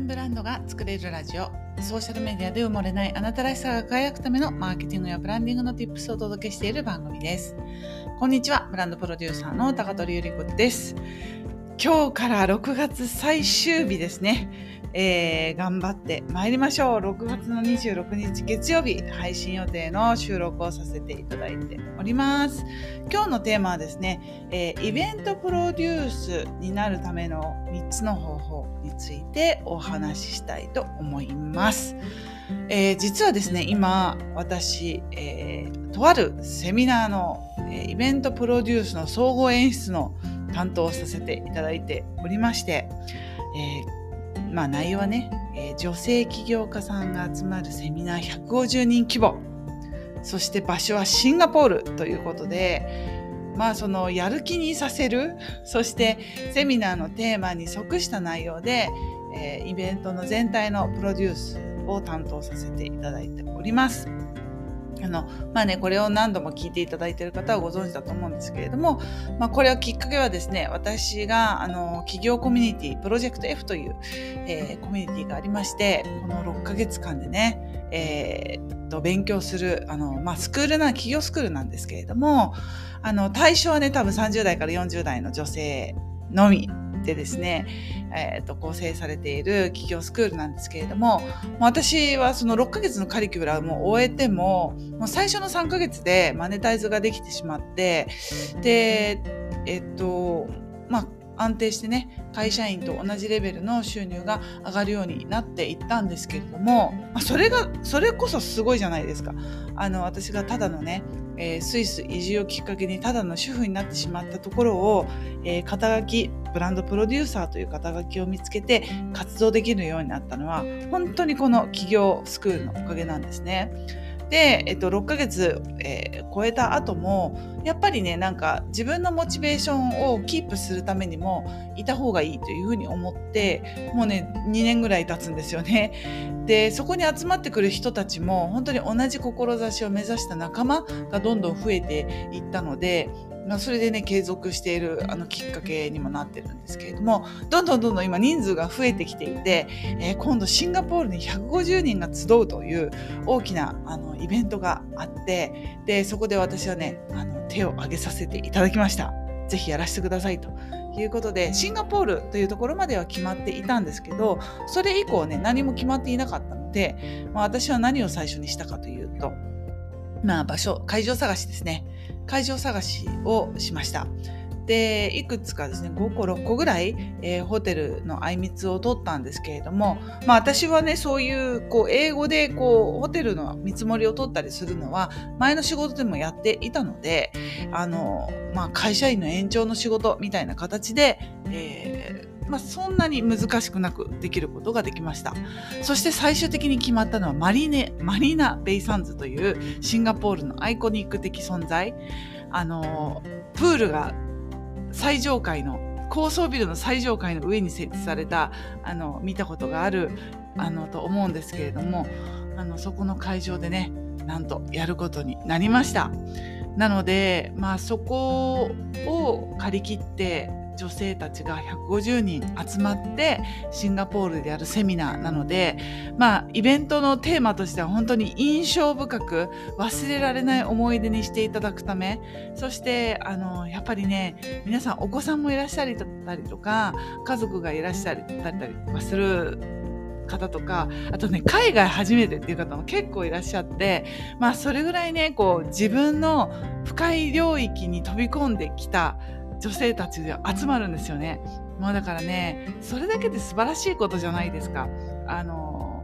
分ブランドが作れるラジオ。ソーシャルメディアで埋もれないあなたらしさが輝くためのマーケティングやブランディングの Tips をお届けしている番組です。こんにちは。ブランドプロデューサーの高取ゆり子です。今日から6月最終日ですねえー、頑張って参りましょう。6月の26日月曜日配信予定の収録をさせていただいております。今日のテーマはですね、えー、イベントプロデュースになるための3つの方法についてお話ししたいと思います。えー、実はですね、今私、えー、とあるセミナーの、えイベントプロデュースの総合演出の担当させていただいておりまして、えーまあ内容はね、えー、女性起業家さんが集まるセミナー150人規模そして場所はシンガポールということでまあそのやる気にさせるそしてセミナーのテーマに即した内容で、えー、イベントの全体のプロデュースを担当させていただいております。あの、まあね、これを何度も聞いていただいている方はご存知だと思うんですけれども、まあ、これはきっかけはですね、私が、あの、企業コミュニティ、プロジェクト F という、えー、コミュニティがありまして、この6ヶ月間でね、えー、と、勉強する、あの、まあ、スクールな、企業スクールなんですけれども、あの、対象はね、多分30代から40代の女性のみでですね、えー、と構成されている企業スクールなんですけれども私はその6ヶ月のカリキュラムを終えてももう最初の3ヶ月でマネタイズができてしまってでえっ、とまあ安定してね会社員と同じレベルの収入が上がるようになっていったんですけれども、それがそれこそすごいじゃないですかあの私がただのねえー、スイス移住をきっかけにただの主婦になってしまったところを、えー、肩書きブランドプロデューサーという肩書きを見つけて活動できるようになったのは本当にこの企業スクールのおかげなんですね。で、えっと、6ヶ月、えー、超えた後も、やっぱりね、なんか自分のモチベーションをキープするためにもいた方がいいというふうに思って、もうね、2年ぐらい経つんですよね。で、そこに集まってくる人たちも、本当に同じ志を目指した仲間がどんどん増えていったので、まあ、それでね継続しているあのきっかけにもなってるんですけれどもどんどんどんどん今人数が増えてきていて、えー、今度シンガポールに150人が集うという大きなあのイベントがあってでそこで私はねあの手を挙げさせていただきました。ぜひやらせてくださいということでシンガポールというところまでは決まっていたんですけどそれ以降ね何も決まっていなかったので、まあ、私は何を最初にしたかというとまあ場所会場探しですね会場探しをしました。でいくつかですね5個6個ぐらい、えー、ホテルのあいみつを取ったんですけれども、まあ、私はねそういうこう英語でこうホテルの見積もりを取ったりするのは前の仕事でもやっていたのであの、まあ、会社員の延長の仕事みたいな形で、えーまあ、そんなに難しくなくできることができました。そして最終的に決まったのはマリネ、マリナ・ベイ・サンズというシンガポールのアイコニック的存在。あの、プールが最上階の、高層ビルの最上階の上に設置された、あの、見たことがある、あの、と思うんですけれども、あの、そこの会場でね、なんとやることになりました。なので、まあそこを借り切って女性たちが150人集まってシンガポールでやるセミナーなので、まあ、イベントのテーマとしては本当に印象深く忘れられない思い出にしていただくためそしてあのやっぱりね皆さんお子さんもいらっしゃりたりとか家族がいらっしゃったりとかする方とかあとね海外初めてっていう方も結構いらっしゃってまあそれぐらいねこう自分の深い領域に飛び込んできた女性たちで集まるんですよね。もうだからね、それだけで素晴らしいことじゃないですか。あの、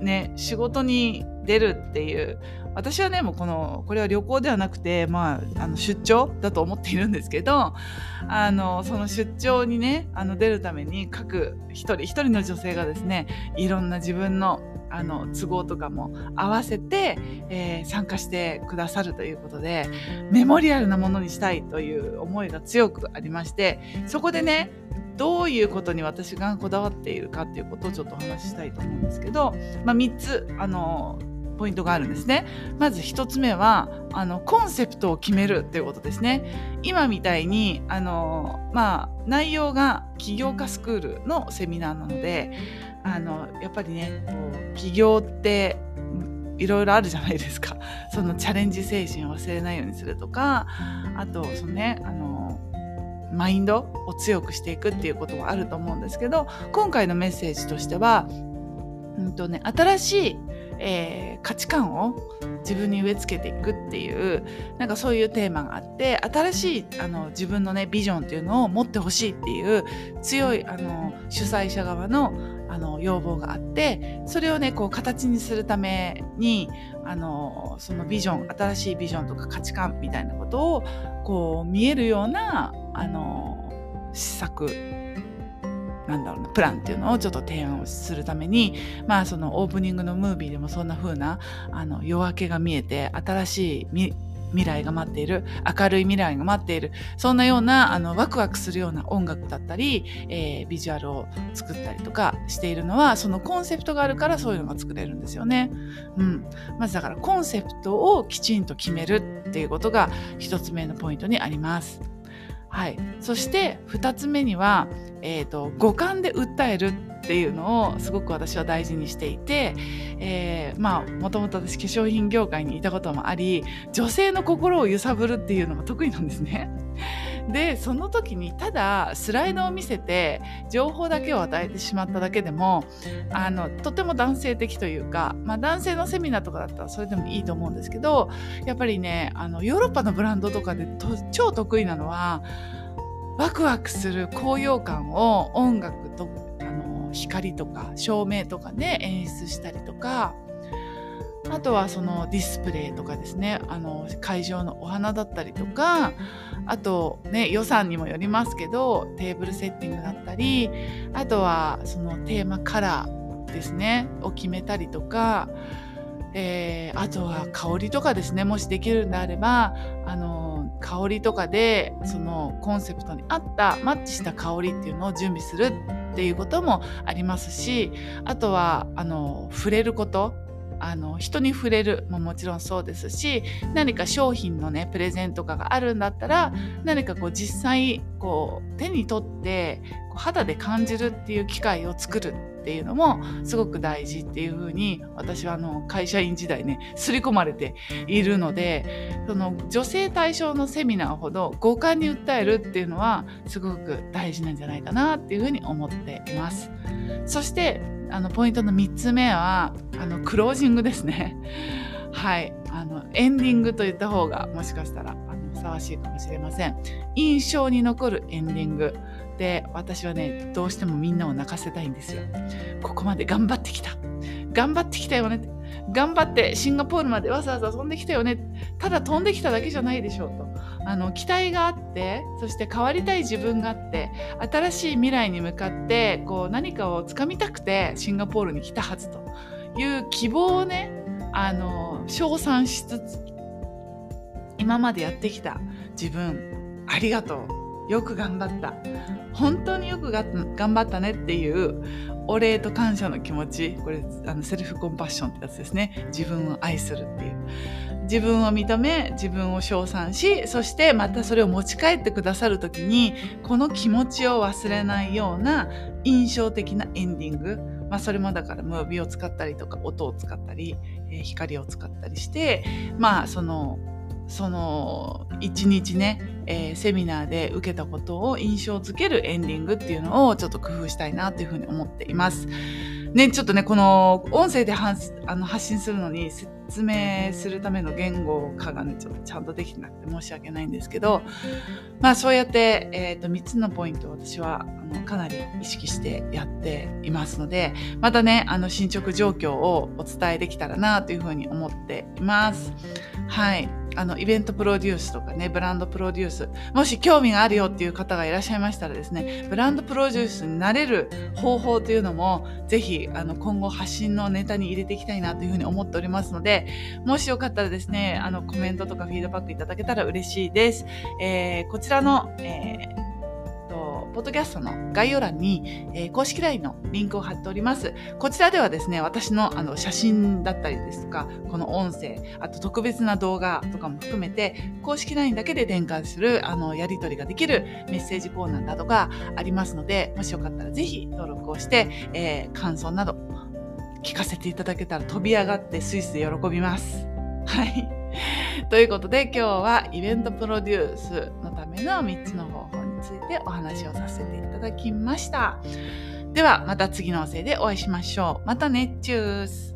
ね、仕事に出るっていう、私はね、もうこの、これは旅行ではなくて、まあ、あの出張だと思っているんですけど、あの、その出張にね、あの出るために各一人一人の女性がですね、いろんな自分のあの都合とかも合わせて、えー、参加してくださるということでメモリアルなものにしたいという思いが強くありましてそこでねどういうことに私がこだわっているかっていうことをちょっとお話ししたいと思うんですけど、まあ、3つあのポイントがあるんですね。まず1つ目はあのコンセプトを決めるっていうことですね。今みたいにあの、まあ、内容が起業家スクールのセミナーなのであのやっぱりねこう起業っていろいろあるじゃないですかそのチャレンジ精神を忘れないようにするとかあとそのねあのマインドを強くしていくっていうことはあると思うんですけど今回のメッセージとしては、うんとね、新しいえー、価値観を自分に植え付けていくっていうなんかそういうテーマがあって新しいあの自分のねビジョンっていうのを持ってほしいっていう強いあの主催者側のあの要望があってそれをねこう形にするためにあのそのビジョン新しいビジョンとか価値観みたいなことをこう見えるようなあの施策なんだろうなプランっていうのをちょっと提案をするためにまあそのオープニングのムービーでもそんな風なあの夜明けが見えて新しい未来が待っている明るい未来が待っているそんなようなあのワクワクするような音楽だったり、えー、ビジュアルを作ったりとかしているのはそのコンセプトがあるからそういうのが作れるんですよね。うん、まずだからコンセプトをきちんと決めるっていうことが一つ目のポイントにあります。はい、そして2つ目には、えーと、五感で訴えるっていうのをすごく私は大事にしていて、えー、まあもともと私化粧品業界にいたこともあり女性の心を揺さぶるっていうのが得意なんですね。でその時にただスライドを見せて情報だけを与えてしまっただけでもあのとても男性的というか、まあ、男性のセミナーとかだったらそれでもいいと思うんですけどやっぱりねあのヨーロッパのブランドとかでと超得意なのはワクワクする高揚感を音楽とあの光とか照明とかで演出したりとかあとはそのディスプレイとかですねあの会場のお花だったりとかあとね予算にもよりますけどテーブルセッティングだったりあとはそのテーマカラーですねを決めたりとか、えー、あとは香りとかですねもしできるんであればあの香りとかでそのコンセプトに合ったマッチした香りっていうのを準備するっていうこともありますしあとはあの触れること。あの人に触れるももちろんそうですし何か商品のねプレゼントとかがあるんだったら何かこう実際こう手に取ってこう肌で感じるっていう機会を作るっていうのもすごく大事っていうふうに私はあの会社員時代ね刷り込まれているのでその女性対象のセミナーほど五感に訴えるっていうのはすごく大事なんじゃないかなっていうふうに思っています。そしてあのポイントの3つ目はあのクロージングですね。はい、あのエンディングと言った方がもしかしたらあのふさわしいかもしれません。印象に残るエンディングで私はねどうしてもみんなを泣かせたいんですよ。ここまで頑張ってきた。頑張ってきたよね。頑張ってシンガポールまでわざわざ飛んできたよね。ただ飛んできただけじゃないでしょうと。あの期待があってそして変わりたい自分があって新しい未来に向かってこう何かをつかみたくてシンガポールに来たはずという希望をねあの称賛しつつ今までやってきた自分ありがとう。よく頑張った。本当によく頑張ったねっていうお礼と感謝の気持ち。これあのセルフコンパッションってやつですね。自分を愛するっていう。自分を認め自分を称賛しそしてまたそれを持ち帰ってくださる時にこの気持ちを忘れないような印象的なエンディング。まあ、それもだからムービーを使ったりとか音を使ったり、えー、光を使ったりしてまあそのその一日ね、えー、セミナーで受けたことを印象づけるエンディングっていうのをちょっと工夫したいなというふうに思っています。ね、ちょっとね、この音声であの発信するのに説明するための言語化がね、ちょっとちゃんとできてなくて申し訳ないんですけど、まあそうやって、えっ、ー、と、3つのポイントを私はあのかなり意識してやっていますので、またね、あの進捗状況をお伝えできたらなというふうに思っています。はい。あの、イベントプロデュースとかね、ブランドプロデュース、もし興味があるよっていう方がいらっしゃいましたらですね、ブランドプロデュースになれる方法というのも、ぜひ、あの、今後発信のネタに入れていきたいなというふうに思っておりますので、もしよかったらですね、あの、コメントとかフィードバックいただけたら嬉しいです。えー、こちらの、えーポッドキャストの概要欄に、えー、公式 LINE のリンクを貼っております。こちらではですね、私のあの写真だったりですとか、この音声、あと特別な動画とかも含めて、公式 LINE だけで展開するあのやり取りができるメッセージコーナーなどがありますので、もしよかったらぜひ登録をして、えー、感想など聞かせていただけたら飛び上がってスイスで喜びます。はい。ということで今日はイベントプロデュースのための3つの方法ついてお話をさせていただきました。ではまた次の音声でお会いしましょう。またね、チュース